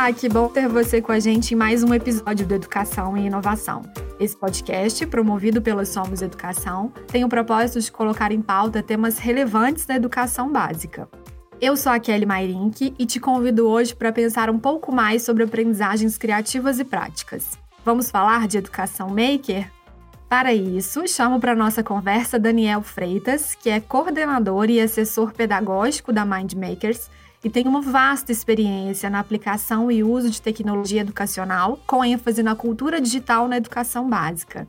Olá, que bom ter você com a gente em mais um episódio do Educação e Inovação. Esse podcast, promovido pela Somos Educação, tem o propósito de colocar em pauta temas relevantes da educação básica. Eu sou a Kelly Mairink e te convido hoje para pensar um pouco mais sobre aprendizagens criativas e práticas. Vamos falar de educação maker? Para isso, chamo para nossa conversa Daniel Freitas, que é coordenador e assessor pedagógico da Mind Makers e tem uma vasta experiência na aplicação e uso de tecnologia educacional, com ênfase na cultura digital na educação básica.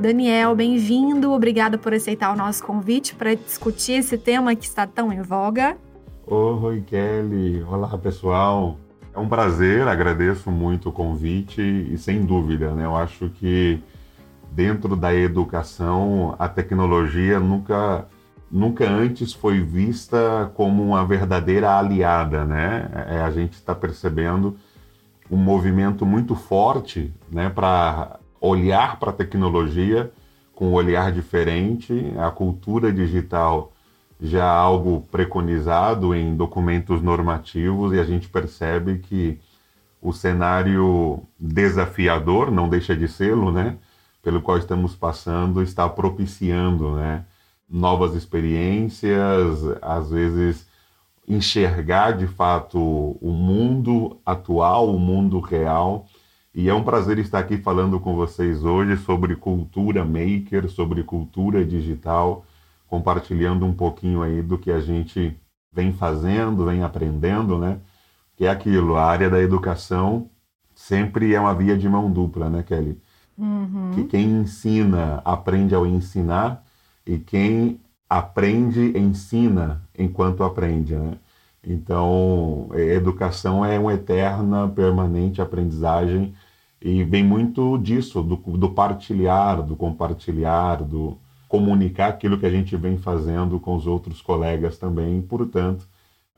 Daniel, bem-vindo. Obrigada por aceitar o nosso convite para discutir esse tema que está tão em voga. Oi, Kelly. Olá, pessoal. É um prazer, agradeço muito o convite e sem dúvida, né? Eu acho que dentro da educação, a tecnologia nunca, nunca antes foi vista como uma verdadeira aliada, né? É, a gente está percebendo um movimento muito forte, né, para olhar para a tecnologia com um olhar diferente. A cultura digital já é algo preconizado em documentos normativos e a gente percebe que o cenário desafiador, não deixa de sê-lo, né? Pelo qual estamos passando está propiciando né, novas experiências, às vezes enxergar de fato o mundo atual, o mundo real. E é um prazer estar aqui falando com vocês hoje sobre cultura maker, sobre cultura digital, compartilhando um pouquinho aí do que a gente vem fazendo, vem aprendendo, né? Que é aquilo, a área da educação sempre é uma via de mão dupla, né, Kelly? Uhum. Que quem ensina aprende ao ensinar e quem aprende ensina enquanto aprende, né? Então, educação é uma eterna, permanente aprendizagem e vem muito disso, do, do partilhar, do compartilhar, do comunicar aquilo que a gente vem fazendo com os outros colegas também. Portanto,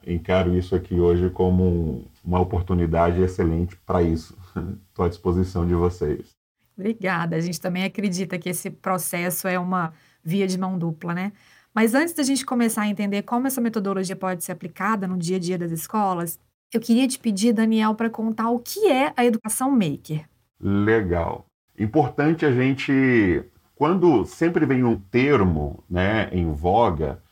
encaro isso aqui hoje como uma oportunidade excelente para isso. Estou à disposição de vocês. Obrigada. A gente também acredita que esse processo é uma via de mão dupla, né? Mas antes da gente começar a entender como essa metodologia pode ser aplicada no dia a dia das escolas, eu queria te pedir, Daniel, para contar o que é a educação maker. Legal. Importante a gente, quando sempre vem um termo né, em voga,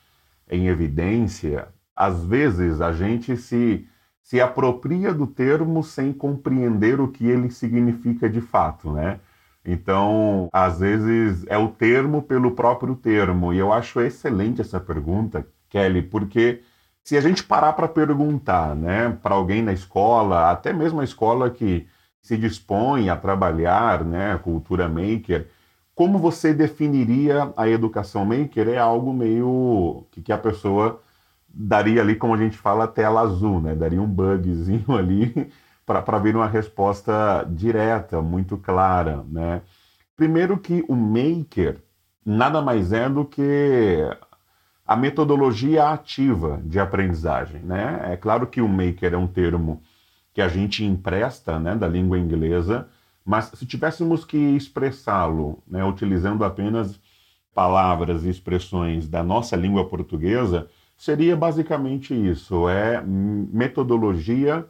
em evidência, às vezes a gente se, se apropria do termo sem compreender o que ele significa de fato, né? Então, às vezes é o termo pelo próprio termo. E eu acho excelente essa pergunta, Kelly, porque se a gente parar para perguntar, né, para alguém na escola, até mesmo a escola que se dispõe a trabalhar, né, cultura maker, como você definiria a educação maker? É algo meio que, que a pessoa daria ali, como a gente fala, tela azul, né? Daria um bugzinho ali para vir uma resposta direta, muito clara. Né? Primeiro que o maker nada mais é do que a metodologia ativa de aprendizagem. Né? É claro que o maker é um termo que a gente empresta né, da língua inglesa, mas se tivéssemos que expressá-lo né, utilizando apenas palavras e expressões da nossa língua portuguesa, seria basicamente isso: é metodologia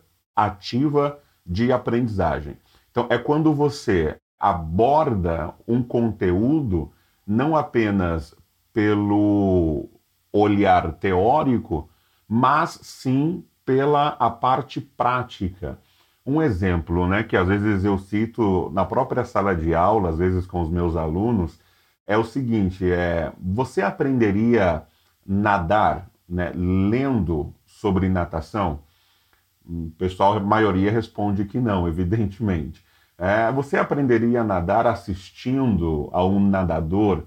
ativa de aprendizagem. Então, é quando você aborda um conteúdo não apenas pelo olhar teórico, mas sim pela a parte prática. Um exemplo, né, que às vezes eu cito na própria sala de aula, às vezes com os meus alunos, é o seguinte: é você aprenderia nadar, né, lendo sobre natação? O pessoal, a maioria responde que não, evidentemente. É, você aprenderia a nadar assistindo a um nadador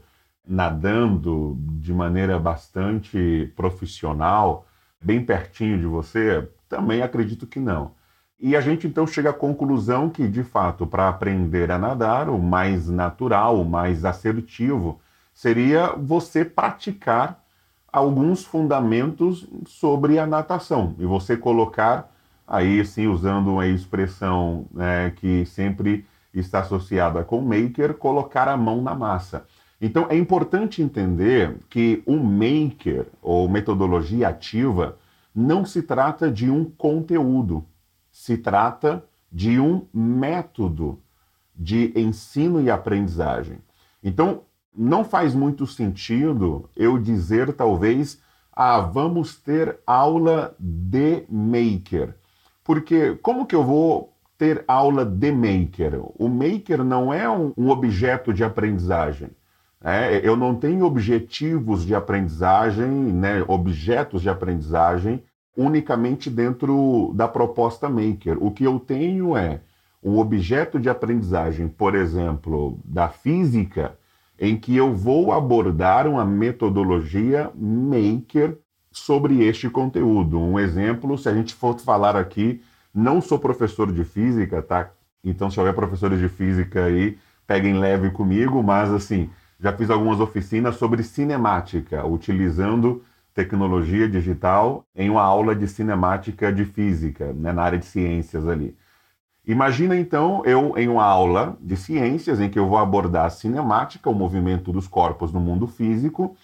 nadando de maneira bastante profissional, bem pertinho de você? Também acredito que não. E a gente então chega à conclusão que, de fato, para aprender a nadar, o mais natural, o mais assertivo, seria você praticar alguns fundamentos sobre a natação e você colocar aí sim usando uma expressão né, que sempre está associada com maker, colocar a mão na massa. Então é importante entender que o maker ou metodologia ativa não se trata de um conteúdo, se trata de um método de ensino e aprendizagem. Então, não faz muito sentido eu dizer, talvez, ah, vamos ter aula de maker. Porque como que eu vou ter aula de maker? O maker não é um, um objeto de aprendizagem. É, eu não tenho objetivos de aprendizagem, né, objetos de aprendizagem unicamente dentro da proposta maker. O que eu tenho é um objeto de aprendizagem, por exemplo, da física, em que eu vou abordar uma metodologia maker sobre este conteúdo. Um exemplo, se a gente for falar aqui, não sou professor de física, tá? Então, se houver professores de física aí, peguem leve comigo, mas assim, já fiz algumas oficinas sobre cinemática, utilizando tecnologia digital em uma aula de cinemática de física, né, na área de ciências ali. Imagina então eu em uma aula de ciências em que eu vou abordar a cinemática, o movimento dos corpos no mundo físico,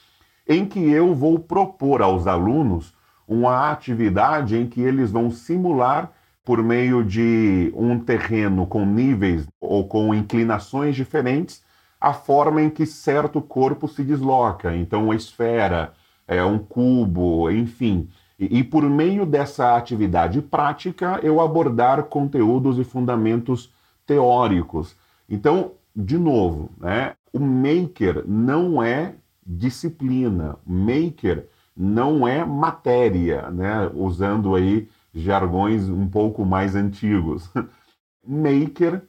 em que eu vou propor aos alunos uma atividade em que eles vão simular por meio de um terreno com níveis ou com inclinações diferentes a forma em que certo corpo se desloca. Então, uma esfera, é, um cubo, enfim. E, e, por meio dessa atividade prática, eu abordar conteúdos e fundamentos teóricos. Então, de novo, né, o maker não é disciplina, maker não é matéria, né, usando aí jargões um pouco mais antigos. maker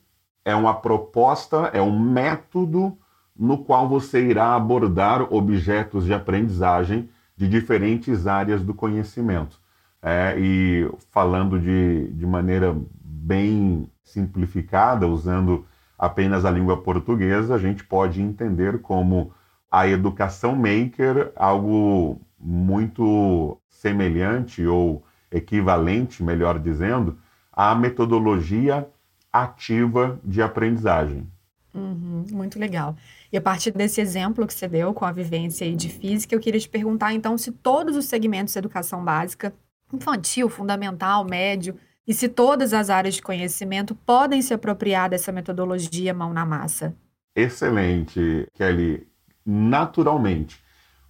é uma proposta, é um método no qual você irá abordar objetos de aprendizagem de diferentes áreas do conhecimento. É, e falando de, de maneira bem simplificada, usando apenas a língua portuguesa, a gente pode entender como a educação maker algo muito semelhante ou equivalente, melhor dizendo, à metodologia ativa de aprendizagem. Uhum, muito legal. E a partir desse exemplo que você deu com a vivência de física, eu queria te perguntar então se todos os segmentos de educação básica, infantil, fundamental, médio, e se todas as áreas de conhecimento podem se apropriar dessa metodologia mão na massa. Excelente, Kelly. Naturalmente.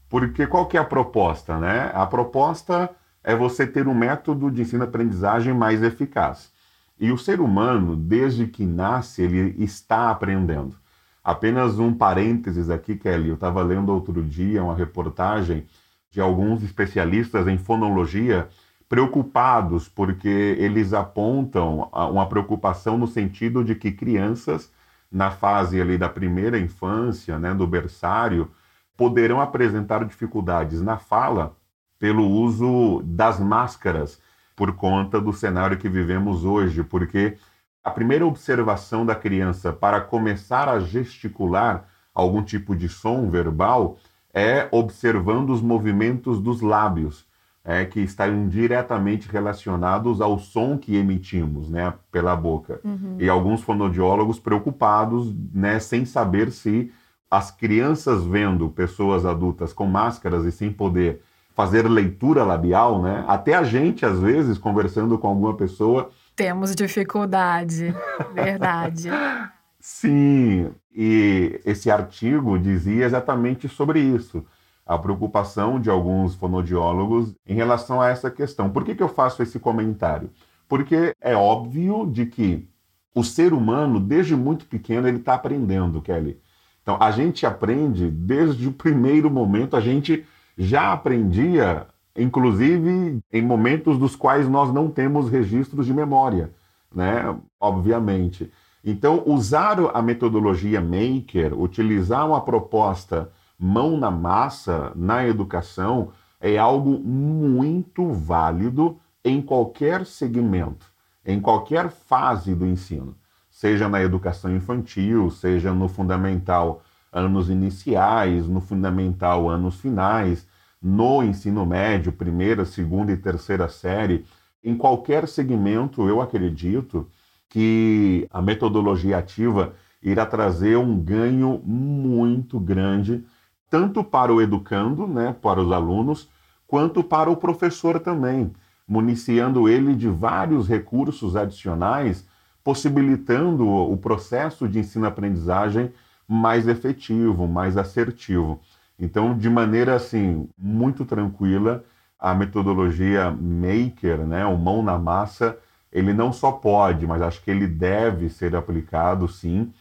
Porque qual que é a proposta, né? A proposta é você ter um método de ensino-aprendizagem mais eficaz. E o ser humano, desde que nasce, ele está aprendendo. Apenas um parênteses aqui, Kelly. Eu estava lendo outro dia uma reportagem de alguns especialistas em fonologia preocupados porque eles apontam uma preocupação no sentido de que crianças na fase ali da primeira infância, né, do berçário, poderão apresentar dificuldades na fala pelo uso das máscaras por conta do cenário que vivemos hoje, porque a primeira observação da criança para começar a gesticular algum tipo de som verbal é observando os movimentos dos lábios, é, que estão diretamente relacionados ao som que emitimos né, pela boca. Uhum. E alguns fonodiólogos preocupados, né, sem saber se as crianças vendo pessoas adultas com máscaras e sem poder fazer leitura labial, né? Até a gente, às vezes, conversando com alguma pessoa. Temos dificuldade, verdade. Sim, e esse artigo dizia exatamente sobre isso. A preocupação de alguns fonodiólogos em relação a essa questão. Por que, que eu faço esse comentário? Porque é óbvio de que o ser humano, desde muito pequeno, ele está aprendendo, Kelly. Então, a gente aprende desde o primeiro momento, a gente já aprendia, inclusive em momentos dos quais nós não temos registros de memória, né? Obviamente. Então, usar a metodologia Maker, utilizar uma proposta mão na massa na educação é algo muito válido em qualquer segmento, em qualquer fase do ensino, seja na educação infantil, seja no fundamental anos iniciais, no fundamental anos finais, no ensino médio, primeira, segunda e terceira série, em qualquer segmento, eu acredito que a metodologia ativa irá trazer um ganho muito grande, tanto para o educando, né, para os alunos, quanto para o professor também, municiando ele de vários recursos adicionais, possibilitando o processo de ensino-aprendizagem mais efetivo, mais assertivo. Então, de maneira assim muito tranquila, a metodologia Maker, né, o mão na massa, ele não só pode, mas acho que ele deve ser aplicado sim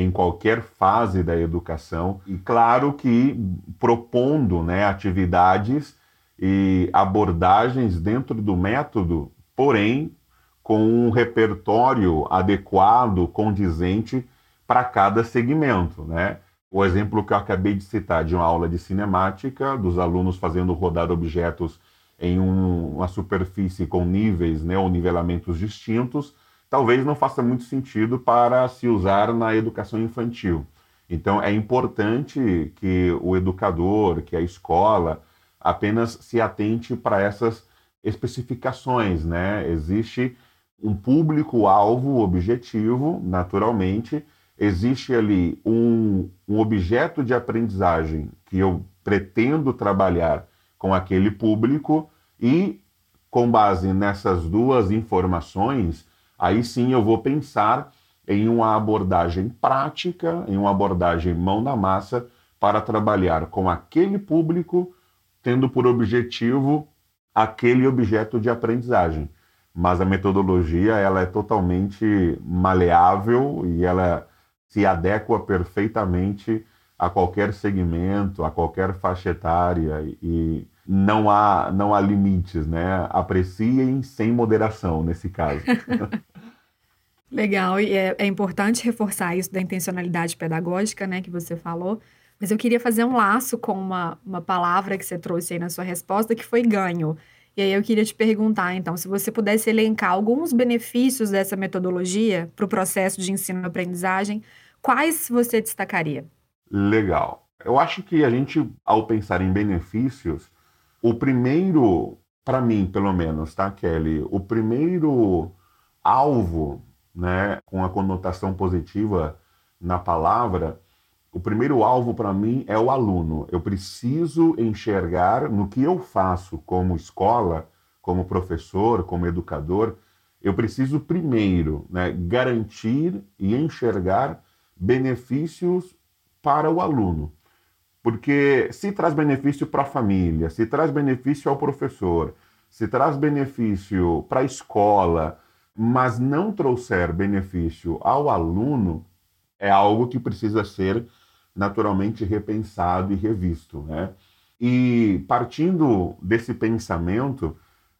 em qualquer fase da educação e claro que propondo, né, atividades e abordagens dentro do método, porém com um repertório adequado, condizente para cada segmento, né? O exemplo que eu acabei de citar de uma aula de cinemática, dos alunos fazendo rodar objetos em um, uma superfície com níveis né, ou nivelamentos distintos, talvez não faça muito sentido para se usar na educação infantil. Então, é importante que o educador, que a escola, apenas se atente para essas especificações. Né? Existe um público-alvo objetivo, naturalmente, existe ali um, um objeto de aprendizagem que eu pretendo trabalhar com aquele público e, com base nessas duas informações, aí sim eu vou pensar em uma abordagem prática, em uma abordagem mão na massa para trabalhar com aquele público, tendo por objetivo aquele objeto de aprendizagem. Mas a metodologia ela é totalmente maleável e ela se adequa perfeitamente a qualquer segmento, a qualquer faixa etária e não há, não há limites, né? Apreciem sem moderação nesse caso. Legal, e é, é, importante reforçar isso da intencionalidade pedagógica, né, que você falou. Mas eu queria fazer um laço com uma, uma palavra que você trouxe aí na sua resposta, que foi ganho. E aí eu queria te perguntar, então, se você pudesse elencar alguns benefícios dessa metodologia para o processo de ensino-aprendizagem, quais você destacaria? Legal. Eu acho que a gente, ao pensar em benefícios, o primeiro, para mim, pelo menos, tá, Kelly? O primeiro alvo, né, com a conotação positiva na palavra, o primeiro alvo para mim é o aluno. Eu preciso enxergar no que eu faço como escola, como professor, como educador, eu preciso primeiro né, garantir e enxergar benefícios para o aluno. Porque se traz benefício para a família, se traz benefício ao professor, se traz benefício para a escola, mas não trouxer benefício ao aluno, é algo que precisa ser naturalmente repensado e revisto, né? E partindo desse pensamento,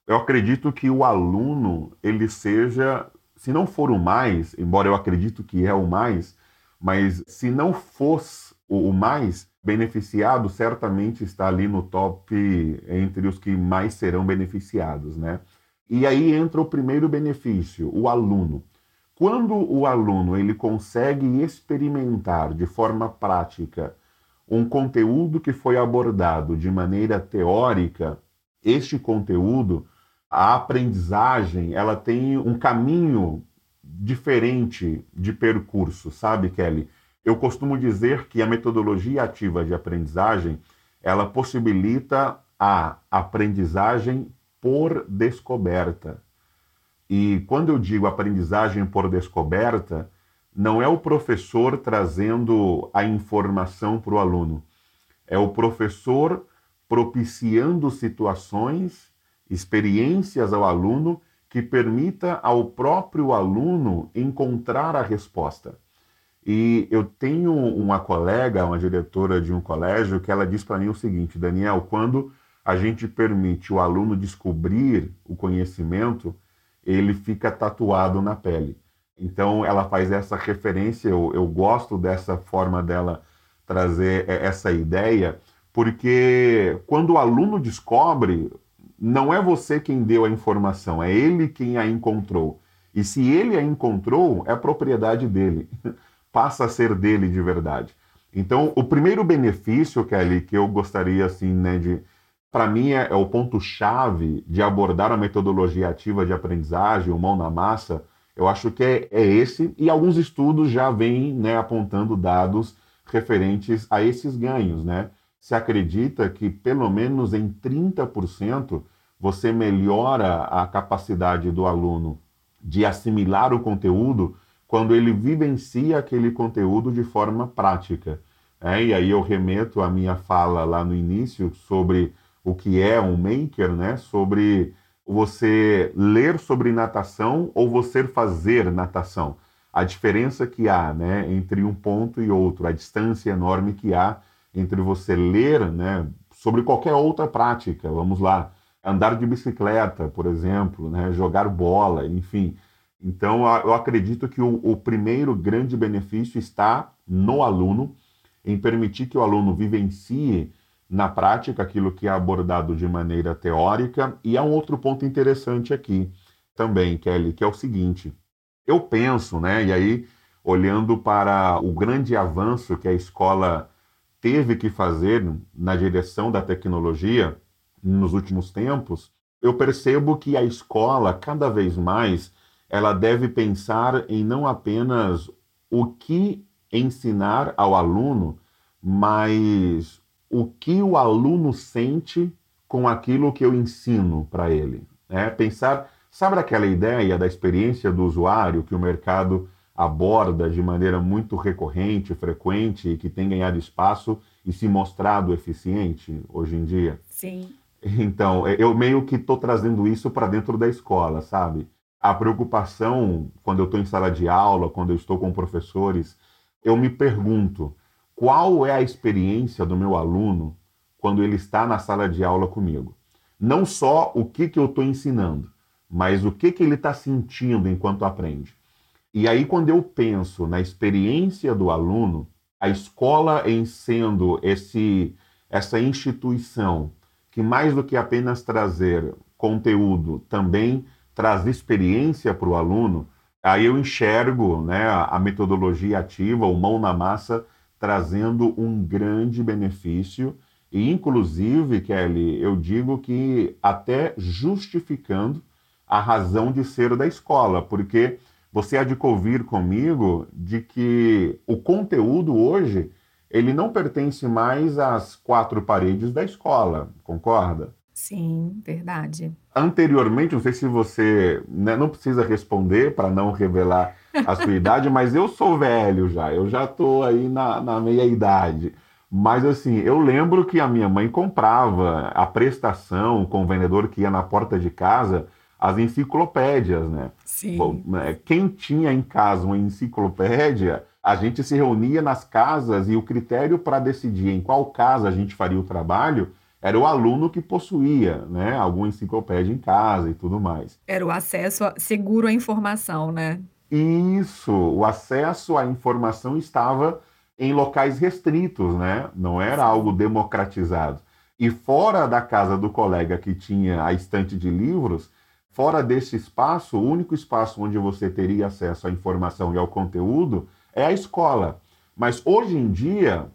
eu acredito que o aluno ele seja, se não for o mais, embora eu acredito que é o mais, mas se não fosse o mais beneficiado, certamente está ali no top entre os que mais serão beneficiados, né? E aí entra o primeiro benefício, o aluno. Quando o aluno ele consegue experimentar de forma prática um conteúdo que foi abordado de maneira teórica, este conteúdo, a aprendizagem, ela tem um caminho diferente de percurso, sabe, Kelly? Eu costumo dizer que a metodologia ativa de aprendizagem, ela possibilita a aprendizagem por descoberta. E quando eu digo aprendizagem por descoberta, não é o professor trazendo a informação para o aluno, é o professor propiciando situações, experiências ao aluno que permita ao próprio aluno encontrar a resposta. E eu tenho uma colega, uma diretora de um colégio, que ela diz para mim o seguinte: Daniel, quando a gente permite o aluno descobrir o conhecimento, ele fica tatuado na pele. Então ela faz essa referência, eu, eu gosto dessa forma dela trazer essa ideia, porque quando o aluno descobre, não é você quem deu a informação, é ele quem a encontrou. E se ele a encontrou, é propriedade dele, passa a ser dele de verdade. Então, o primeiro benefício, Kelly, que eu gostaria assim, né, de para mim é, é o ponto-chave de abordar a metodologia ativa de aprendizagem, o mão na massa, Eu acho que é, é esse, e alguns estudos já vêm né, apontando dados referentes a esses ganhos. Né? Se acredita que pelo menos em 30% você melhora a capacidade do aluno de assimilar o conteúdo quando ele vivencia aquele conteúdo de forma prática. É, e aí eu remeto a minha fala lá no início sobre o que é um maker, né? sobre você ler sobre natação ou você fazer natação. A diferença que há né, entre um ponto e outro, a distância enorme que há entre você ler né, sobre qualquer outra prática. Vamos lá, andar de bicicleta, por exemplo, né, jogar bola, enfim. Então, eu acredito que o, o primeiro grande benefício está no aluno, em permitir que o aluno vivencie na prática aquilo que é abordado de maneira teórica. E há um outro ponto interessante aqui também, Kelly, que é o seguinte: eu penso, né, e aí olhando para o grande avanço que a escola teve que fazer na direção da tecnologia nos últimos tempos, eu percebo que a escola cada vez mais ela deve pensar em não apenas o que ensinar ao aluno, mas o que o aluno sente com aquilo que eu ensino para ele. Né? Pensar, sabe aquela ideia da experiência do usuário que o mercado aborda de maneira muito recorrente, frequente e que tem ganhado espaço e se mostrado eficiente hoje em dia? Sim. Então, eu meio que estou trazendo isso para dentro da escola, sabe? A preocupação, quando eu estou em sala de aula, quando eu estou com professores, eu me pergunto: qual é a experiência do meu aluno quando ele está na sala de aula comigo. Não só o que, que eu estou ensinando, mas o que, que ele está sentindo enquanto aprende. E aí, quando eu penso na experiência do aluno, a escola em sendo esse, essa instituição que, mais do que apenas trazer conteúdo, também traz experiência para o aluno, aí eu enxergo né, a metodologia ativa, o mão na massa, trazendo um grande benefício e, inclusive, Kelly, eu digo que até justificando a razão de ser da escola, porque você há de convir comigo de que o conteúdo hoje ele não pertence mais às quatro paredes da escola, concorda? Sim, verdade. Anteriormente, não sei se você né, não precisa responder para não revelar a sua idade, mas eu sou velho já, eu já estou aí na, na meia idade. Mas assim, eu lembro que a minha mãe comprava a prestação com o vendedor que ia na porta de casa as enciclopédias, né? Sim. Bom, né, quem tinha em casa uma enciclopédia, a gente se reunia nas casas e o critério para decidir em qual casa a gente faria o trabalho era o aluno que possuía né, alguma enciclopédia em casa e tudo mais. Era o acesso seguro à informação, né? Isso, o acesso à informação estava em locais restritos, né? Não era algo democratizado. E fora da casa do colega que tinha a estante de livros, fora desse espaço, o único espaço onde você teria acesso à informação e ao conteúdo é a escola. Mas hoje em dia,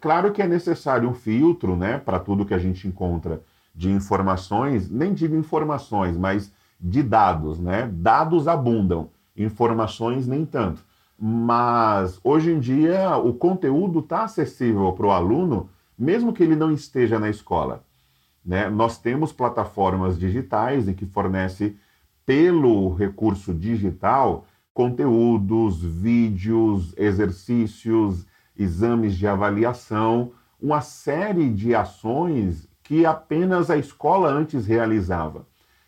claro que é necessário um filtro, né, para tudo que a gente encontra de informações, nem digo informações, mas de dados, né? Dados abundam, informações nem tanto. Mas hoje em dia o conteúdo está acessível para o aluno, mesmo que ele não esteja na escola. Né? Nós temos plataformas digitais em que fornece pelo recurso digital conteúdos, vídeos, exercícios, exames de avaliação, uma série de ações que apenas a escola antes realizava.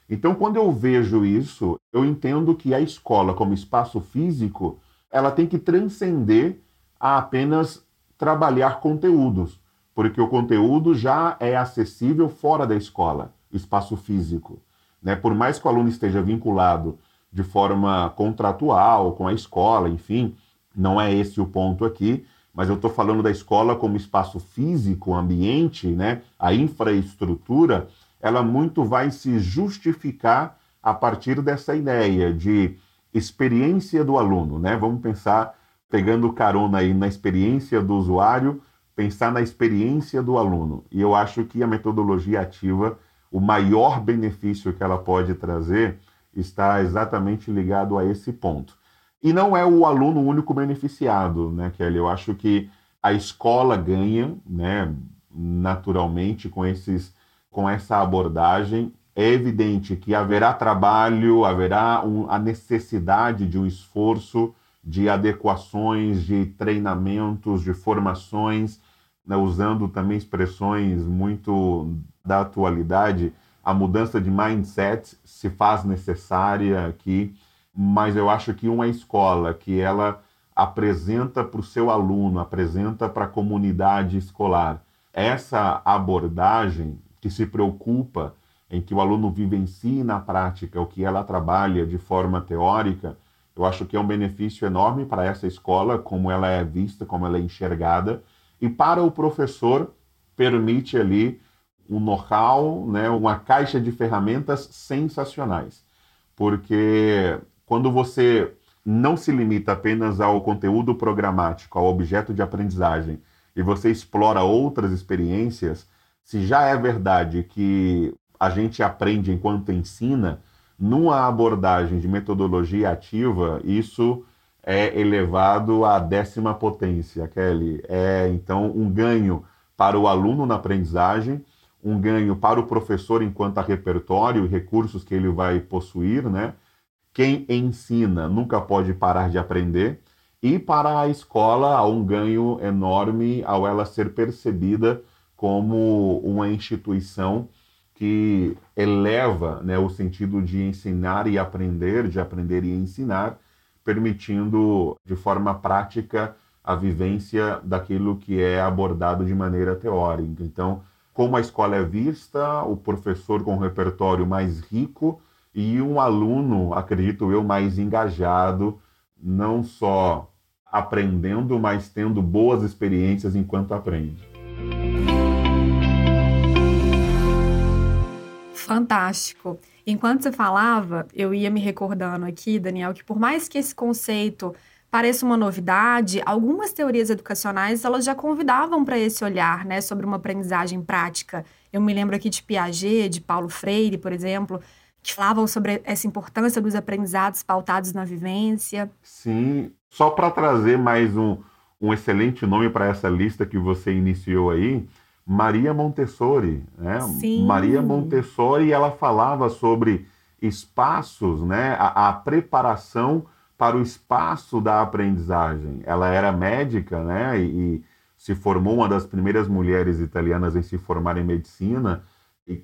Então, quando eu vejo isso, eu entendo que a escola, como espaço físico, ela tem que transcender a apenas trabalhar conteúdos, porque o conteúdo já é acessível fora da escola, espaço físico. Né? Por mais que o aluno esteja vinculado de forma contratual com a escola, enfim, não é esse o ponto aqui, mas eu estou falando da escola como espaço físico, ambiente, né? a infraestrutura, ela muito vai se justificar a partir dessa ideia de experiência do aluno, né? Vamos pensar, pegando carona aí na experiência do usuário, pensar na experiência do aluno. E eu acho que a metodologia ativa, o maior benefício que ela pode trazer está exatamente ligado a esse ponto. E não é o aluno único beneficiado, né, Kelly? Eu acho que a escola ganha, né, naturalmente com esses com essa abordagem. É evidente que haverá trabalho, haverá um, a necessidade de um esforço de adequações, de treinamentos, de formações, né, usando também expressões muito da atualidade. A mudança de mindset se faz necessária aqui, mas eu acho que uma escola que ela apresenta para o seu aluno, apresenta para a comunidade escolar essa abordagem que se preocupa em que o aluno vivencie na prática o que ela trabalha de forma teórica, eu acho que é um benefício enorme para essa escola, como ela é vista, como ela é enxergada, e para o professor permite ali um know-how, né, uma caixa de ferramentas sensacionais. Porque quando você não se limita apenas ao conteúdo programático, ao objeto de aprendizagem, e você explora outras experiências, se já é verdade que a gente aprende enquanto ensina, numa abordagem de metodologia ativa, isso é elevado à décima potência, Kelly. É então um ganho para o aluno na aprendizagem, um ganho para o professor enquanto a repertório e recursos que ele vai possuir, né? Quem ensina nunca pode parar de aprender. E para a escola há um ganho enorme ao ela ser percebida como uma instituição que eleva né, o sentido de ensinar e aprender, de aprender e ensinar, permitindo de forma prática a vivência daquilo que é abordado de maneira teórica. Então, como a escola é vista, o professor com um repertório mais rico e um aluno, acredito eu, mais engajado, não só aprendendo, mas tendo boas experiências enquanto aprende. Fantástico. Enquanto você falava, eu ia me recordando aqui, Daniel, que por mais que esse conceito pareça uma novidade, algumas teorias educacionais elas já convidavam para esse olhar, né, sobre uma aprendizagem prática. Eu me lembro aqui de Piaget, de Paulo Freire, por exemplo, falavam sobre essa importância dos aprendizados pautados na vivência. Sim, só para trazer mais um, um excelente nome para essa lista que você iniciou aí, Maria Montessori, né? Sim. Maria Montessori, ela falava sobre espaços, né? A, a, preparação para o espaço da aprendizagem. Ela era médica, né? E, e, se formou uma das primeiras mulheres italianas em se formar em medicina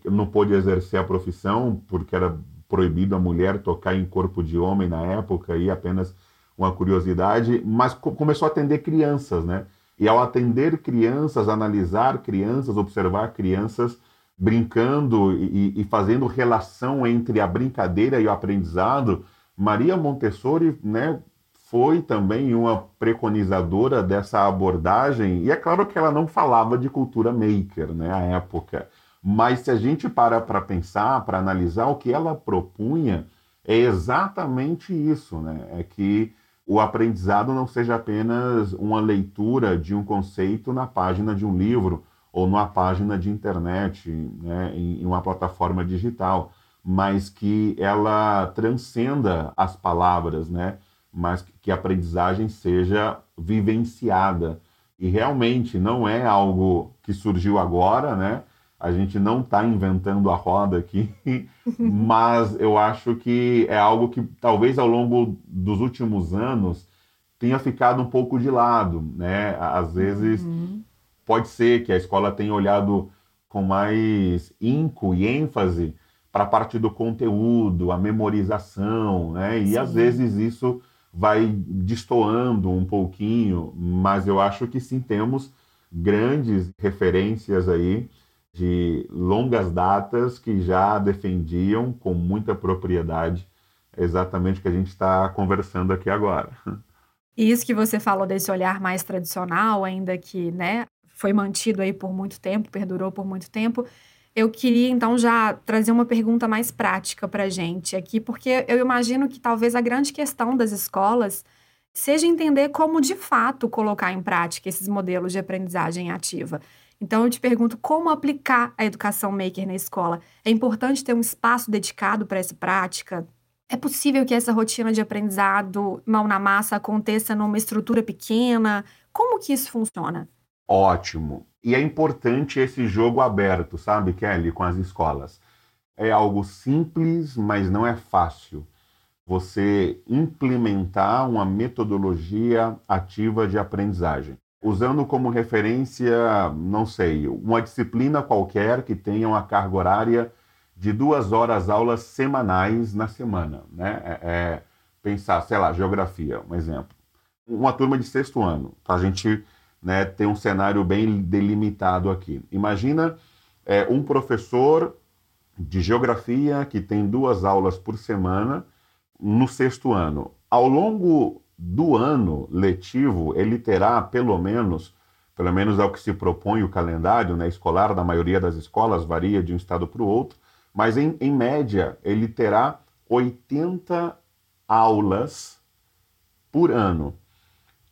não pôde exercer a profissão porque era proibido a mulher tocar em corpo de homem na época e apenas uma curiosidade, mas co começou a atender crianças, né? E ao atender crianças, analisar crianças, observar crianças brincando e, e, fazendo relação entre a brincadeira e o aprendizado, Maria Montessori né, foi também uma preconizadora dessa abordagem. E é claro que ela não falava de cultura maker né, à época. Mas se a gente para para pensar, para analisar, o que ela propunha é exatamente isso, né? É que o aprendizado não seja apenas uma leitura de um conceito na página de um livro ou numa página de internet, né, em uma plataforma digital, mas que ela transcenda as palavras, né, mas que a aprendizagem seja vivenciada. E realmente não é algo que surgiu agora, né? A gente não está inventando a roda aqui, mas eu acho que é algo que talvez ao longo dos últimos anos tenha ficado um pouco de lado, né? Às vezes uhum. pode ser que a escola tenha olhado com mais inco e ênfase para a parte do conteúdo, a memorização, né? E Sim. às vezes isso vai destoando um pouquinho, mas eu acho que sim temos grandes referências aí de longas datas que já defendiam com muita propriedade exatamente o que a gente está conversando aqui agora. E isso que você falou desse olhar mais tradicional, ainda que né, foi mantido aí por muito tempo, perdurou por muito tempo, eu queria então já trazer uma pergunta mais prática para a gente aqui, porque eu imagino que talvez a grande questão das escolas seja entender como de fato colocar em prática esses modelos de aprendizagem ativa. Então eu te pergunto como aplicar a educação maker na escola. É importante ter um espaço dedicado para essa prática? É possível que essa rotina de aprendizado mão na massa aconteça numa estrutura pequena? Como que isso funciona? Ótimo. E é importante esse jogo aberto, sabe, Kelly, com as escolas. É algo simples, mas não é fácil. Você implementar uma metodologia ativa de aprendizagem, usando como referência, não sei, uma disciplina qualquer que tenha uma carga horária de duas horas aulas semanais na semana, né? É, é pensar, sei lá, geografia, um exemplo. Uma turma de sexto ano, para a gente né, ter um cenário bem delimitado aqui. Imagina é, um professor de geografia que tem duas aulas por semana no sexto ano. Ao longo do ano letivo, ele terá pelo menos, pelo menos é o que se propõe o calendário né, escolar da maioria das escolas, varia de um estado para o outro, mas em, em média ele terá 80 aulas por ano.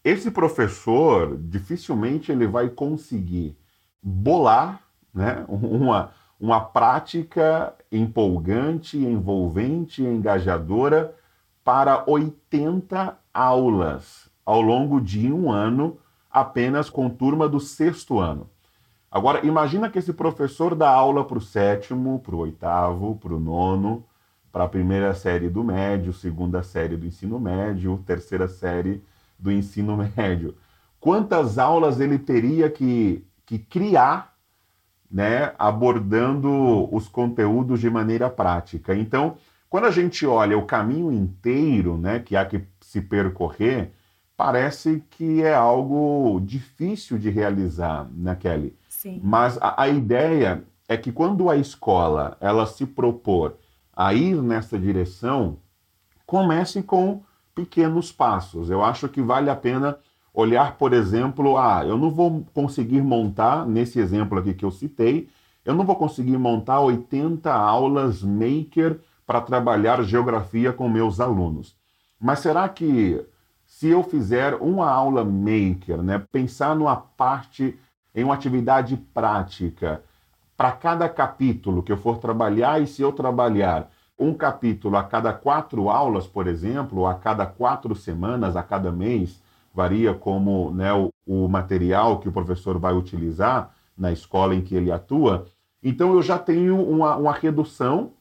Esse professor dificilmente ele vai conseguir bolar né, uma, uma prática empolgante, envolvente, engajadora para 80 aulas ao longo de um ano, apenas com turma do sexto ano. Agora, imagina que esse professor dá aula para o sétimo, para o oitavo, para o nono, para a primeira série do médio, segunda série do ensino médio, terceira série do ensino médio. Quantas aulas ele teria que, que criar, né, abordando os conteúdos de maneira prática? Então, quando a gente olha o caminho inteiro né, que há que se percorrer, parece que é algo difícil de realizar, né, Kelly? Sim. Mas a, a ideia é que quando a escola ela se propor a ir nessa direção, comece com pequenos passos. Eu acho que vale a pena olhar, por exemplo, ah, eu não vou conseguir montar, nesse exemplo aqui que eu citei, eu não vou conseguir montar 80 aulas maker para trabalhar geografia com meus alunos. Mas será que se eu fizer uma aula maker, né, pensar numa parte em uma atividade prática para cada capítulo que eu for trabalhar, e se eu trabalhar um capítulo a cada quatro aulas, por exemplo, a cada quatro semanas, a cada mês, varia como né, o, o material que o professor vai utilizar na escola em que ele atua. Então eu já tenho uma, uma redução,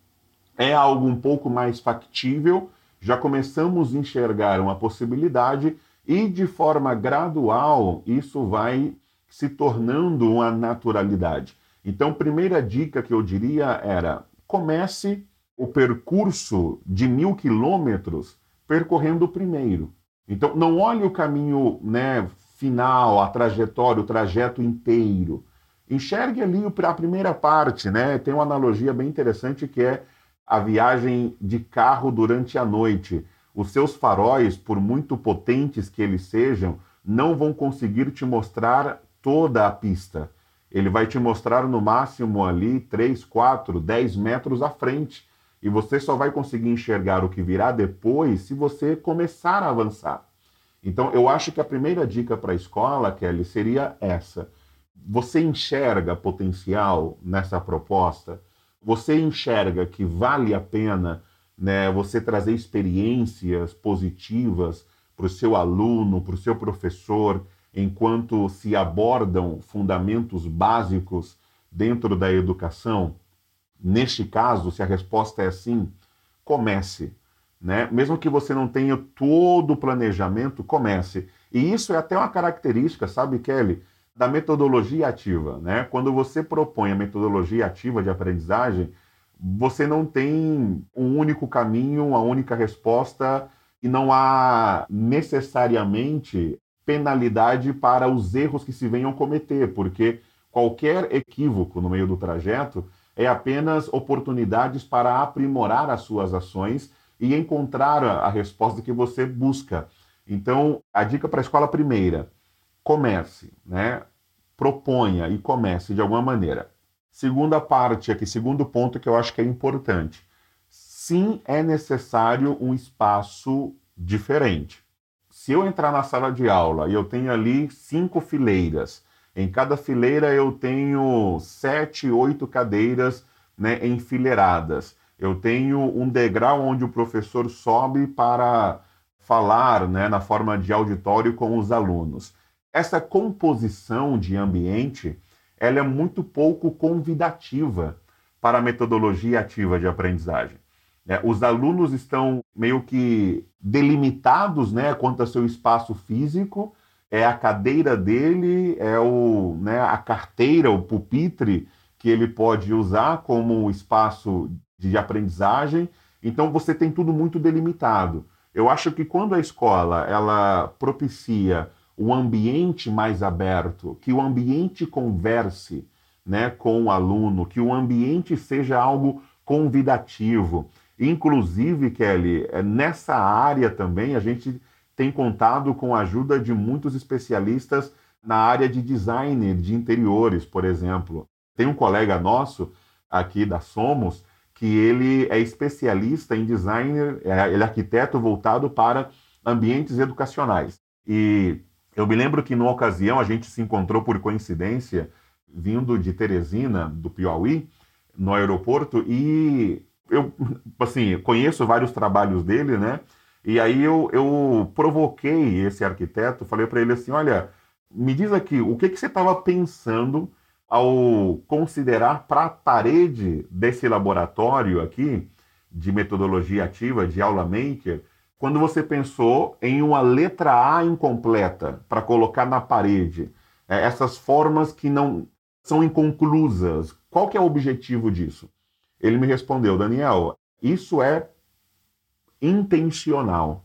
é algo um pouco mais factível, já começamos a enxergar uma possibilidade e de forma gradual isso vai se tornando uma naturalidade. Então, primeira dica que eu diria era: comece o percurso de mil quilômetros percorrendo o primeiro. Então, não olhe o caminho né, final, a trajetória, o trajeto inteiro. Enxergue ali a primeira parte, né? Tem uma analogia bem interessante que é a viagem de carro durante a noite. Os seus faróis, por muito potentes que eles sejam, não vão conseguir te mostrar toda a pista. Ele vai te mostrar no máximo ali 3, 4, 10 metros à frente. E você só vai conseguir enxergar o que virá depois se você começar a avançar. Então, eu acho que a primeira dica para a escola, Kelly, seria essa. Você enxerga potencial nessa proposta? Você enxerga que vale a pena né, você trazer experiências positivas para o seu aluno, para o seu professor, enquanto se abordam fundamentos básicos dentro da educação? Neste caso, se a resposta é sim, comece. Né? Mesmo que você não tenha todo o planejamento, comece. E isso é até uma característica, sabe, Kelly, da metodologia ativa. Né? Quando você propõe a metodologia ativa de aprendizagem, você não tem um único caminho, uma única resposta, e não há necessariamente penalidade para os erros que se venham cometer, porque qualquer equívoco no meio do trajeto é apenas oportunidades para aprimorar as suas ações e encontrar a resposta que você busca. Então, a dica para a escola primeira, comece, né? Proponha e comece de alguma maneira. Segunda parte aqui, segundo ponto que eu acho que é importante. Sim, é necessário um espaço diferente se eu entrar na sala de aula e eu tenho ali cinco fileiras, em cada fileira eu tenho sete, oito cadeiras né, enfileiradas. Eu tenho um degrau onde o professor sobe para falar né, na forma de auditório com os alunos. Essa composição de ambiente ela é muito pouco convidativa para a metodologia ativa de aprendizagem. É, os alunos estão meio que delimitados né, quanto ao seu espaço físico, é a cadeira dele, é o, né, a carteira, o pupitre que ele pode usar como espaço de aprendizagem. Então você tem tudo muito delimitado. Eu acho que quando a escola ela propicia um ambiente mais aberto, que o ambiente converse né, com o aluno, que o ambiente seja algo convidativo. Inclusive, Kelly, é, nessa área também a gente tem contado com a ajuda de muitos especialistas na área de design de interiores, por exemplo. Tem um colega nosso aqui da Somos que ele é especialista em designer, é, ele é arquiteto voltado para ambientes educacionais. E eu me lembro que numa ocasião a gente se encontrou por coincidência vindo de Teresina, do Piauí, no aeroporto e eu assim conheço vários trabalhos dele, né? E aí eu, eu provoquei esse arquiteto, falei para ele assim, olha, me diz aqui, o que, que você estava pensando ao considerar para a parede desse laboratório aqui, de metodologia ativa, de aula maker, quando você pensou em uma letra A incompleta para colocar na parede, é, essas formas que não são inconclusas, qual que é o objetivo disso? Ele me respondeu, Daniel, isso é intencional.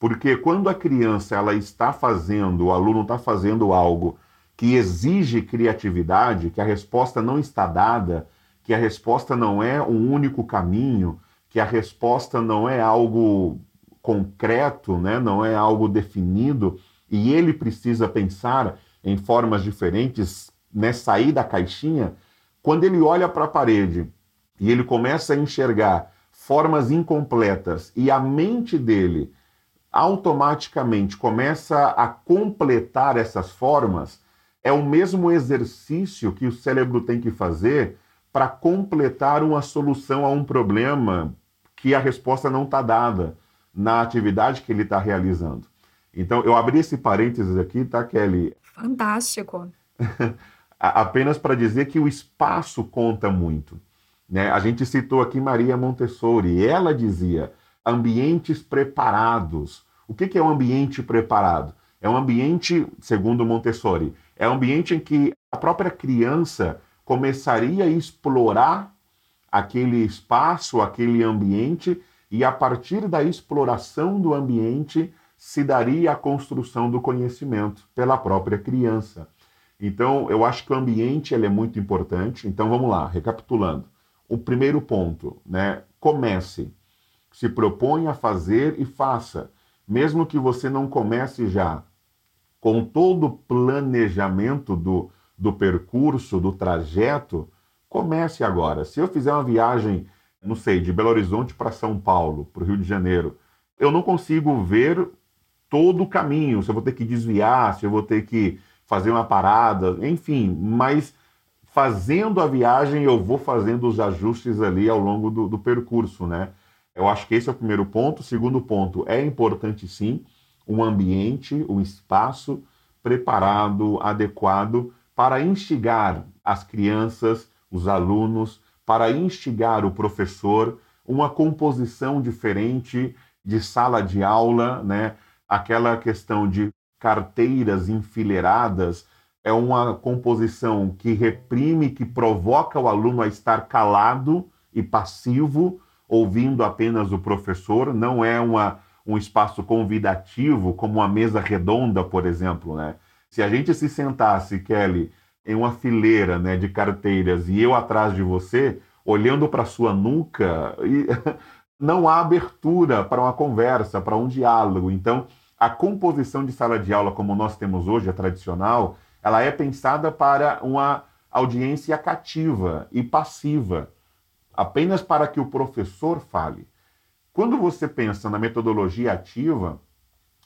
Porque quando a criança ela está fazendo, o aluno está fazendo algo que exige criatividade, que a resposta não está dada, que a resposta não é um único caminho, que a resposta não é algo concreto, né? não é algo definido, e ele precisa pensar em formas diferentes, né? sair da caixinha, quando ele olha para a parede e ele começa a enxergar formas incompletas e a mente dele automaticamente começa a completar essas formas, é o mesmo exercício que o cérebro tem que fazer para completar uma solução a um problema que a resposta não está dada na atividade que ele está realizando. Então, eu abri esse parênteses aqui, tá, Kelly? Fantástico. Apenas para dizer que o espaço conta muito. Né? A gente citou aqui Maria Montessori, ela dizia ambientes preparados. O que, que é um ambiente preparado? É um ambiente, segundo Montessori, é um ambiente em que a própria criança começaria a explorar aquele espaço, aquele ambiente, e a partir da exploração do ambiente se daria a construção do conhecimento pela própria criança. Então, eu acho que o ambiente ele é muito importante. Então, vamos lá, recapitulando. O primeiro ponto, né? Comece. Se propõe a fazer e faça. Mesmo que você não comece já com todo o planejamento do, do percurso, do trajeto, comece agora. Se eu fizer uma viagem, não sei, de Belo Horizonte para São Paulo, para o Rio de Janeiro, eu não consigo ver todo o caminho, se eu vou ter que desviar, se eu vou ter que fazer uma parada, enfim, mas fazendo a viagem eu vou fazendo os ajustes ali ao longo do, do percurso, né? Eu acho que esse é o primeiro ponto. Segundo ponto, é importante sim um ambiente, um espaço preparado, adequado para instigar as crianças, os alunos, para instigar o professor, uma composição diferente de sala de aula, né? Aquela questão de carteiras enfileiradas é uma composição que reprime, que provoca o aluno a estar calado e passivo, ouvindo apenas o professor, não é uma um espaço convidativo, como uma mesa redonda, por exemplo, né? Se a gente se sentasse, Kelly, em uma fileira né, de carteiras e eu atrás de você, olhando para sua nuca, e não há abertura para uma conversa, para um diálogo. Então, a composição de sala de aula, como nós temos hoje, a tradicional, ela é pensada para uma audiência cativa e passiva, apenas para que o professor fale. Quando você pensa na metodologia ativa,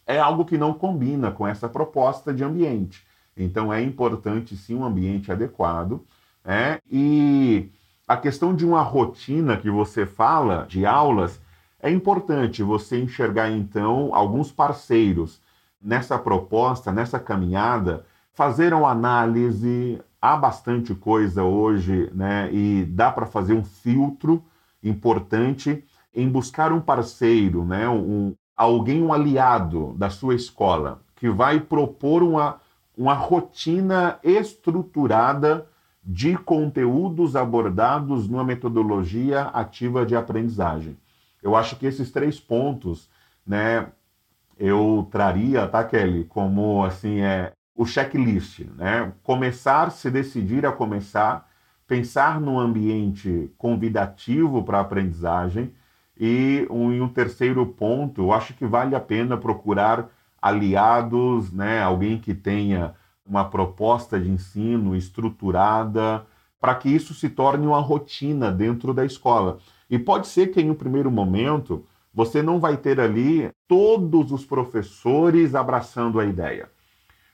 é algo que não combina com essa proposta de ambiente. Então é importante sim um ambiente adequado. Né? E a questão de uma rotina que você fala de aulas é importante você enxergar então alguns parceiros nessa proposta, nessa caminhada, fazer uma análise, há bastante coisa hoje, né? E dá para fazer um filtro importante em buscar um parceiro, né? Um, alguém, um aliado da sua escola, que vai propor uma, uma rotina estruturada de conteúdos abordados numa metodologia ativa de aprendizagem. Eu acho que esses três pontos, né, eu traria, tá, Kelly, como assim é o checklist, né? Começar, se decidir a começar, pensar num ambiente convidativo para aprendizagem e um, um terceiro ponto, eu acho que vale a pena procurar aliados, né? Alguém que tenha uma proposta de ensino estruturada para que isso se torne uma rotina dentro da escola. E pode ser que em um primeiro momento você não vai ter ali todos os professores abraçando a ideia.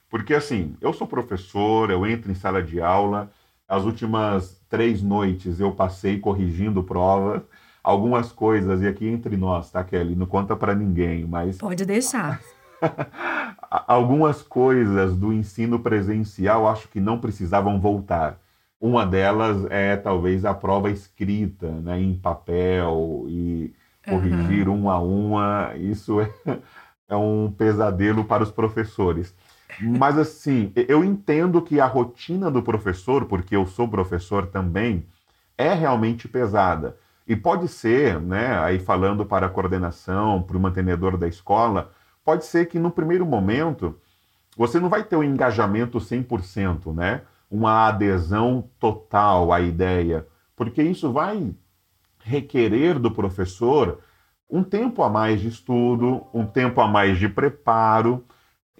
Porque assim, eu sou professor, eu entro em sala de aula, as últimas três noites eu passei corrigindo provas, algumas coisas, e aqui entre nós, tá, Kelly? Não conta para ninguém, mas. Pode deixar. algumas coisas do ensino presencial acho que não precisavam voltar. Uma delas é talvez a prova escrita, né, em papel e corrigir uhum. uma a uma, isso é, é um pesadelo para os professores. Mas assim, eu entendo que a rotina do professor, porque eu sou professor também, é realmente pesada. E pode ser, né, aí falando para a coordenação, para o mantenedor da escola, pode ser que no primeiro momento você não vai ter um engajamento 100%, né? Uma adesão total à ideia, porque isso vai requerer do professor um tempo a mais de estudo, um tempo a mais de preparo.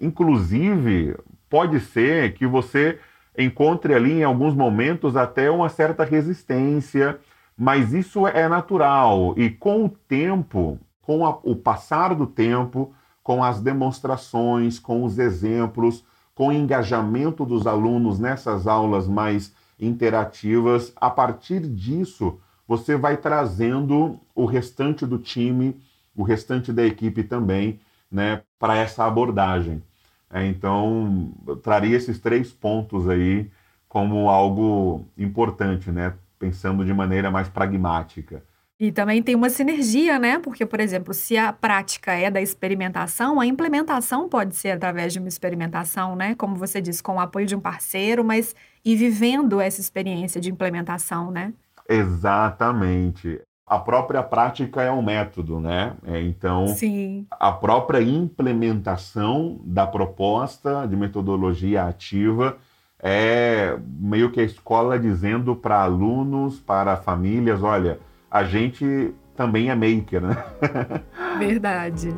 Inclusive, pode ser que você encontre ali em alguns momentos até uma certa resistência, mas isso é natural e com o tempo, com a, o passar do tempo, com as demonstrações, com os exemplos, com o engajamento dos alunos nessas aulas mais interativas, a partir disso você vai trazendo o restante do time, o restante da equipe também, né, para essa abordagem. É, então, traria esses três pontos aí como algo importante, né, pensando de maneira mais pragmática. E também tem uma sinergia, né? Porque, por exemplo, se a prática é da experimentação, a implementação pode ser através de uma experimentação, né? Como você disse, com o apoio de um parceiro, mas e vivendo essa experiência de implementação, né? Exatamente. A própria prática é um método, né? É, então, Sim. a própria implementação da proposta de metodologia ativa é meio que a escola dizendo para alunos, para famílias, olha, a gente também é maker, né? Verdade.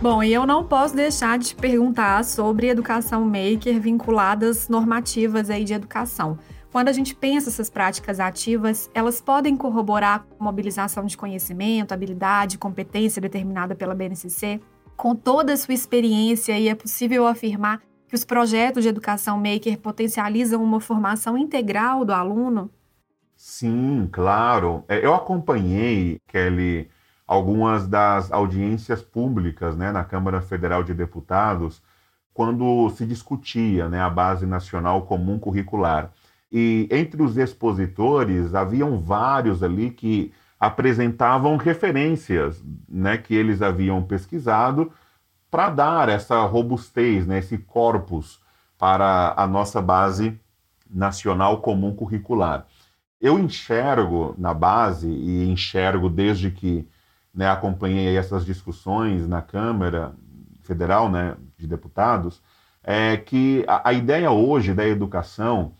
Bom, e eu não posso deixar de te perguntar sobre educação maker vinculadas normativas aí de educação. Quando a gente pensa essas práticas ativas, elas podem corroborar com mobilização de conhecimento, habilidade, competência determinada pela BNCC? Com toda a sua experiência, é possível afirmar que os projetos de educação maker potencializam uma formação integral do aluno? Sim, claro. É, eu acompanhei, Kelly, algumas das audiências públicas né, na Câmara Federal de Deputados quando se discutia né, a Base Nacional Comum Curricular. E entre os expositores, haviam vários ali que apresentavam referências né, que eles haviam pesquisado para dar essa robustez, né, esse corpus para a nossa base nacional comum curricular. Eu enxergo na base, e enxergo desde que né, acompanhei essas discussões na Câmara Federal né, de Deputados, é que a, a ideia hoje da educação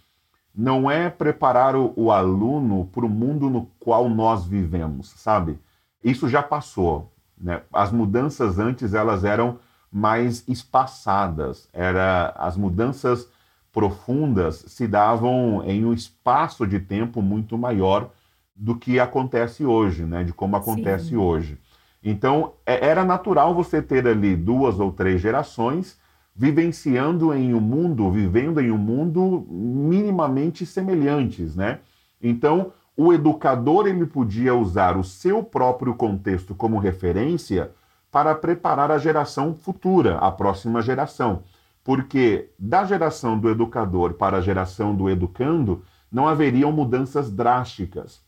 não é preparar o, o aluno para o mundo no qual nós vivemos, sabe? Isso já passou. Né? As mudanças antes elas eram mais espaçadas. Era as mudanças profundas se davam em um espaço de tempo muito maior do que acontece hoje, né? De como acontece Sim. hoje. Então é, era natural você ter ali duas ou três gerações vivenciando em um mundo, vivendo em um mundo minimamente semelhantes, né? Então, o educador ele podia usar o seu próprio contexto como referência para preparar a geração futura, a próxima geração. Porque da geração do educador para a geração do educando, não haveriam mudanças drásticas.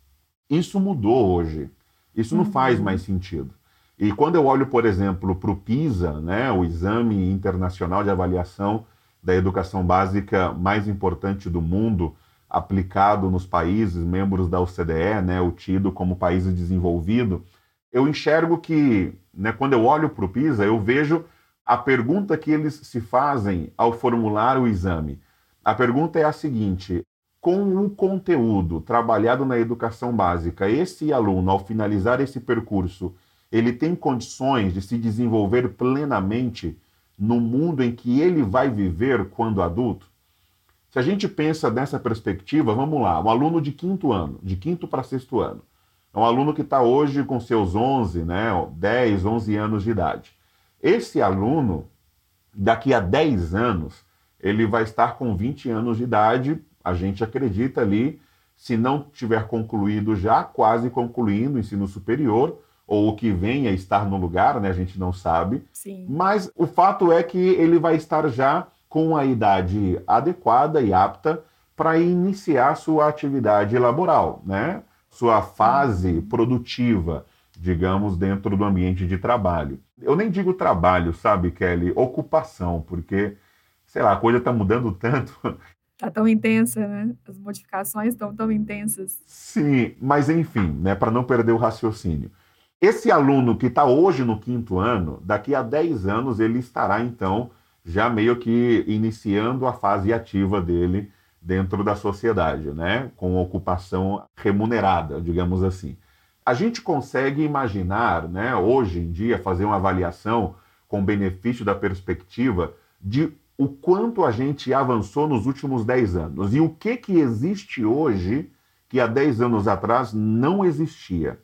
Isso mudou hoje. Isso não uhum. faz mais sentido. E quando eu olho, por exemplo, para o PISA, né, o Exame Internacional de Avaliação da Educação Básica mais importante do mundo, aplicado nos países membros da OCDE, né, o tido como país desenvolvido, eu enxergo que, né, quando eu olho para o PISA, eu vejo a pergunta que eles se fazem ao formular o exame. A pergunta é a seguinte: com o conteúdo trabalhado na educação básica, esse aluno, ao finalizar esse percurso, ele tem condições de se desenvolver plenamente no mundo em que ele vai viver quando adulto? Se a gente pensa nessa perspectiva, vamos lá, um aluno de quinto ano, de quinto para sexto ano, é um aluno que está hoje com seus 11, né, 10, 11 anos de idade. Esse aluno, daqui a 10 anos, ele vai estar com 20 anos de idade, a gente acredita ali, se não tiver concluído já, quase concluindo o ensino superior, ou o que venha estar no lugar, né, a gente não sabe. Sim. Mas o fato é que ele vai estar já com a idade adequada e apta para iniciar sua atividade laboral, né? Sua fase produtiva, digamos, dentro do ambiente de trabalho. Eu nem digo trabalho, sabe, Kelly? Ocupação, porque, sei lá, a coisa está mudando tanto. Está tão intensa, né? As modificações estão tão intensas. Sim, mas enfim, né, para não perder o raciocínio. Esse aluno que está hoje no quinto ano, daqui a 10 anos ele estará, então, já meio que iniciando a fase ativa dele dentro da sociedade, né? com ocupação remunerada, digamos assim. A gente consegue imaginar, né, hoje em dia, fazer uma avaliação com benefício da perspectiva de o quanto a gente avançou nos últimos 10 anos e o que, que existe hoje que há 10 anos atrás não existia.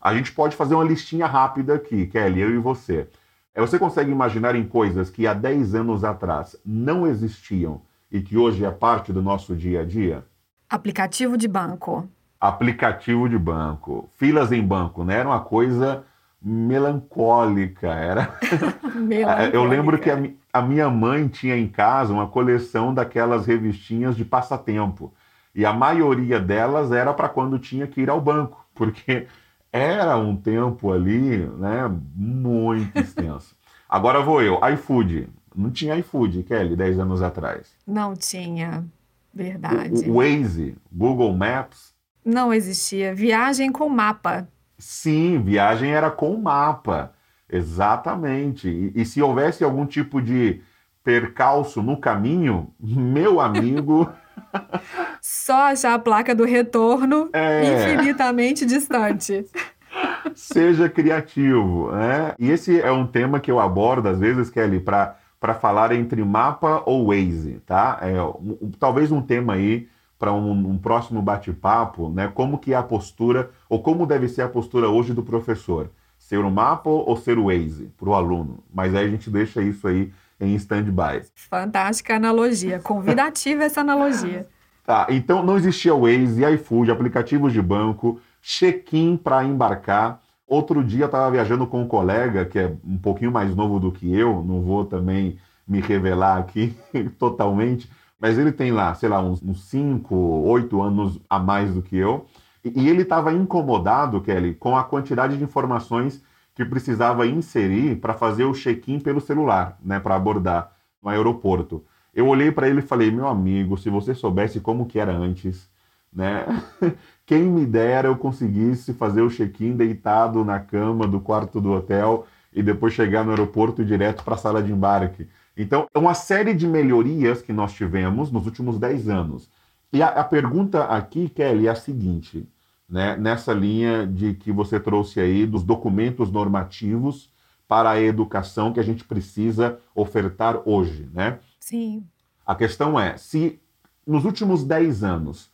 A gente pode fazer uma listinha rápida aqui, Kelly, eu e você. É, você consegue imaginar em coisas que há 10 anos atrás não existiam e que hoje é parte do nosso dia a dia? Aplicativo de banco. Aplicativo de banco. Filas em banco, né? Era uma coisa melancólica. Era. melancólica. Eu lembro que a, a minha mãe tinha em casa uma coleção daquelas revistinhas de passatempo. E a maioria delas era para quando tinha que ir ao banco, porque era um tempo ali, né, muito extenso. Agora vou eu, iFood. Não tinha iFood, Kelly, 10 anos atrás. Não tinha, verdade. O, o Waze, Google Maps. Não existia. Viagem com mapa. Sim, viagem era com mapa. Exatamente. E, e se houvesse algum tipo de percalço no caminho, meu amigo. Só achar a placa do retorno é... infinitamente distante. Seja criativo, né? E esse é um tema que eu abordo às vezes, Kelly, para falar entre mapa ou Waze, tá? É, um, talvez um tema aí para um, um, próximo bate-papo, né? Como que é a postura ou como deve ser a postura hoje do professor? Ser o mapa ou ser o Waze para o aluno? Mas aí a gente deixa isso aí em stand-by. Fantástica analogia, convidativa essa analogia. Tá, então não existia Waze, iFood, aplicativos de banco, check-in para embarcar. Outro dia eu estava viajando com um colega que é um pouquinho mais novo do que eu, não vou também me revelar aqui totalmente, mas ele tem lá, sei lá, uns 5, 8 anos a mais do que eu, e, ele estava incomodado, Kelly, com a quantidade de informações que precisava inserir para fazer o check-in pelo celular, né, para abordar no aeroporto. Eu olhei para ele e falei: "Meu amigo, se você soubesse como que era antes, né? Quem me dera eu conseguisse fazer o check-in deitado na cama do quarto do hotel e depois chegar no aeroporto direto para a sala de embarque. Então, é uma série de melhorias que nós tivemos nos últimos 10 anos. E a, a pergunta aqui, Kelly, é a seguinte: né, nessa linha de que você trouxe aí dos documentos normativos para a educação que a gente precisa ofertar hoje, né? Sim. A questão é, se nos últimos 10 anos,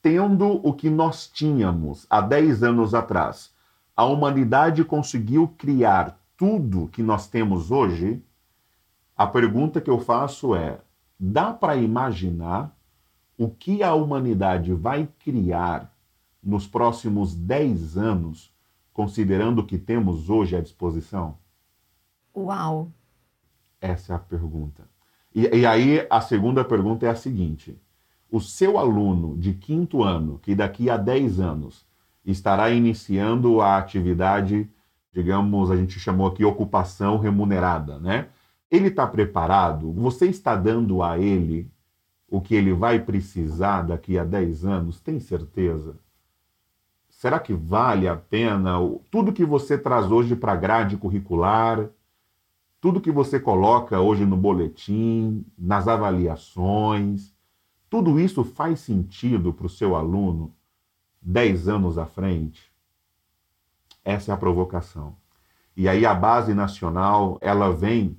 tendo o que nós tínhamos há 10 anos atrás, a humanidade conseguiu criar tudo que nós temos hoje, A pergunta que eu faço é: dá para imaginar o que a humanidade vai criar nos próximos 10 anos, considerando o que temos hoje à disposição? Uau! Essa é a pergunta. E, e aí a segunda pergunta é a seguinte: o seu aluno de quinto ano, que daqui a 10 anos estará iniciando a atividade, digamos, a gente chamou aqui ocupação remunerada, né? Ele está preparado? Você está dando a ele o que ele vai precisar daqui a 10 anos? Tem certeza? Será que vale a pena tudo que você traz hoje para a grade curricular, tudo que você coloca hoje no boletim, nas avaliações, tudo isso faz sentido para o seu aluno 10 anos à frente? Essa é a provocação. E aí a base nacional, ela vem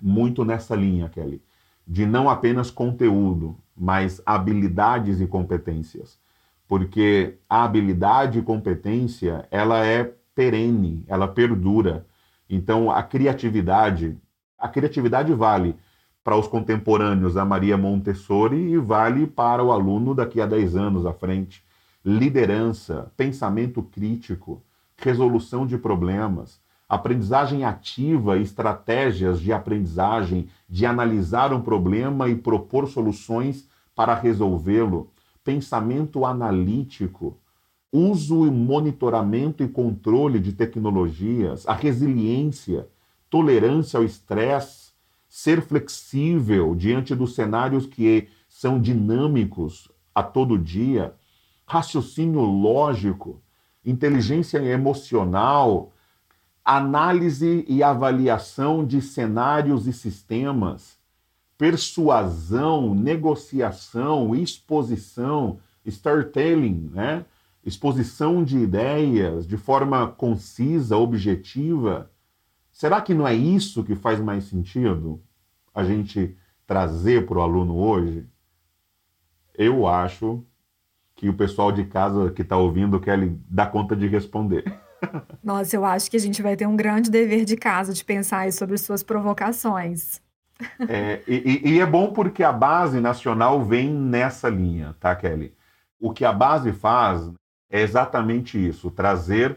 muito nessa linha, Kelly, de não apenas conteúdo, mas habilidades e competências. Porque a habilidade e competência, ela é perene, ela perdura. Então, a criatividade, a criatividade vale para os contemporâneos da Maria Montessori e vale para o aluno daqui a 10 anos à frente. Liderança, pensamento crítico, resolução de problemas, aprendizagem ativa, estratégias de aprendizagem, de analisar um problema e propor soluções para resolvê-lo, pensamento analítico, uso e monitoramento e controle de tecnologias, a resiliência, tolerância ao estresse, ser flexível diante dos cenários que são dinâmicos a todo dia, raciocínio lógico, inteligência emocional, análise e avaliação de cenários e sistemas, persuasão, negociação, exposição, storytelling, né? exposição de ideias de forma concisa, objetiva, será que não é isso que faz mais sentido a gente trazer para o aluno hoje? Eu acho que o pessoal de casa que está ouvindo quer dar conta de responder. Nossa, eu acho que a gente vai ter um grande dever de casa de pensar sobre suas provocações. É, e, e, é bom porque a base nacional vem nessa linha, tá, Kelly? O que a base faz é exatamente isso: trazer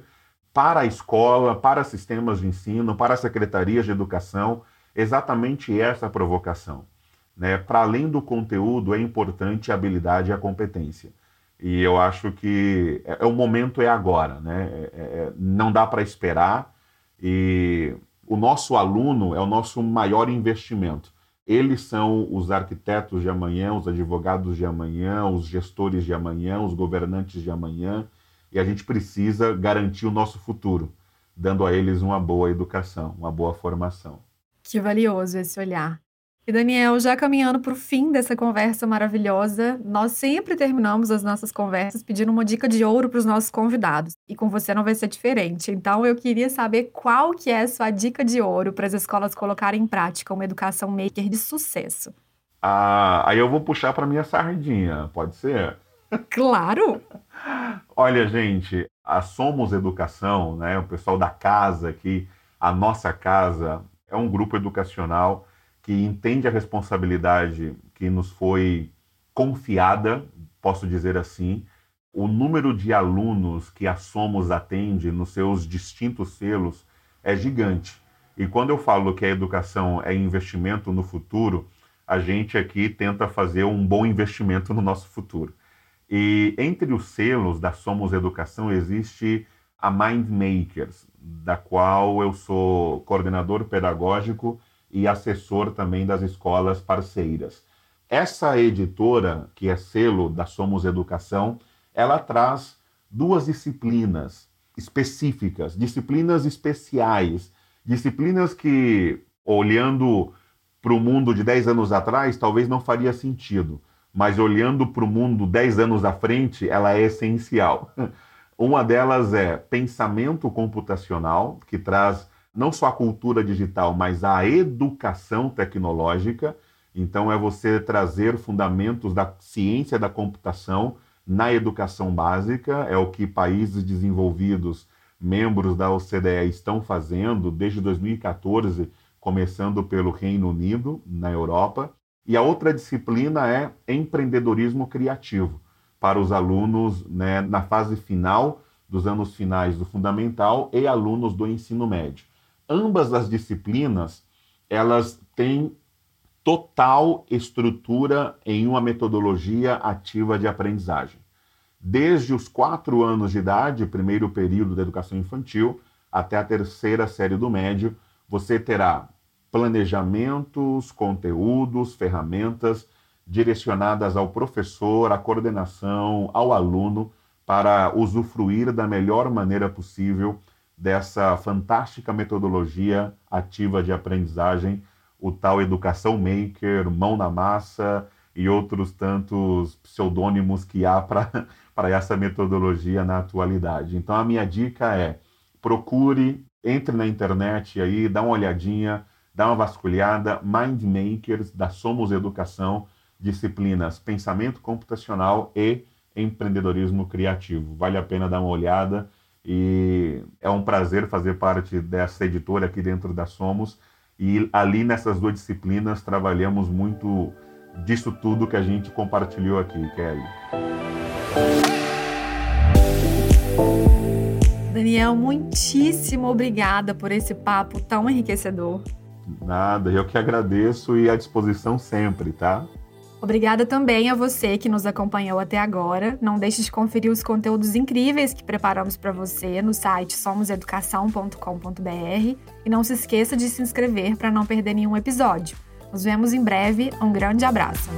para a escola, para sistemas de ensino, para as secretarias de educação, exatamente essa provocação. Né? Para além do conteúdo, é importante a habilidade e a competência. E eu acho que é, é o momento é agora, né? É, é, é não dá para esperar. E o nosso aluno é o nosso maior investimento. Eles são os arquitetos de amanhã, os advogados de amanhã, os gestores de amanhã, os governantes de amanhã, e a gente precisa garantir o nosso futuro, dando a eles uma boa educação, uma boa formação. Que valioso esse olhar. E Daniel, já caminhando para o fim dessa conversa maravilhosa, nós sempre terminamos as nossas conversas pedindo uma dica de ouro para os nossos convidados. E com você não vai ser diferente. Então eu queria saber qual que é a sua dica de ouro para as escolas colocarem em prática uma educação maker de sucesso. Ah, aí eu vou puxar para minha sardinha, pode ser? Claro! Olha, gente, a Somos Educação, né, o pessoal da casa aqui, a nossa casa, é um grupo educacional que entende a responsabilidade que nos foi confiada, posso dizer assim, o número de alunos que a Somos atende nos seus distintos selos é gigante. E quando eu falo que a educação é investimento no futuro, a gente aqui tenta fazer um bom investimento no nosso futuro. E entre os selos da Somos Educação existe a Mind Makers, da qual eu sou coordenador pedagógico e assessor também das escolas parceiras. Essa editora, que é selo da Somos Educação, ela traz duas disciplinas específicas, disciplinas especiais, disciplinas que, olhando para o mundo de 10 anos atrás, talvez não faria sentido, mas olhando para o mundo 10 anos à frente, ela é essencial. Uma delas é pensamento computacional, que traz não só a cultura digital, mas a educação tecnológica. Então, é você trazer fundamentos da ciência da computação na educação básica, é o que países desenvolvidos, membros da OCDE, estão fazendo desde 2014 começando pelo Reino Unido, na Europa, e a outra disciplina é empreendedorismo criativo, para os alunos né, na fase final dos anos finais do fundamental e alunos do ensino médio. Ambas as disciplinas, elas têm total estrutura em uma metodologia ativa de aprendizagem. Desde os quatro anos de idade, primeiro período da educação infantil, até a terceira série do médio, você terá planejamentos, conteúdos, ferramentas direcionadas ao professor, à coordenação, ao aluno, para usufruir da melhor maneira possível dessa fantástica metodologia ativa de aprendizagem, o tal Educação Maker, Mão na Massa e outros tantos pseudônimos que há para essa metodologia na atualidade. Então, a minha dica é procure, entre na internet aí, dá uma olhadinha, dá uma vasculhada, Mind Makers da Somos Educação, disciplinas pensamento computacional e empreendedorismo criativo. Vale a pena dar uma olhada e é um prazer fazer parte dessa editora aqui dentro da Somos. E ali nessas duas disciplinas trabalhamos muito disso tudo que a gente compartilhou aqui, Kelly. Daniel, muitíssimo obrigada por esse papo tão enriquecedor. Nada, eu que agradeço e à disposição sempre, tá? Obrigada também a você que nos acompanhou até agora. Não deixe de conferir os conteúdos incríveis que preparamos para você no site somoseducação.com.br e não se esqueça de se inscrever para não perder nenhum episódio. Nos vemos em breve. Um grande abraço.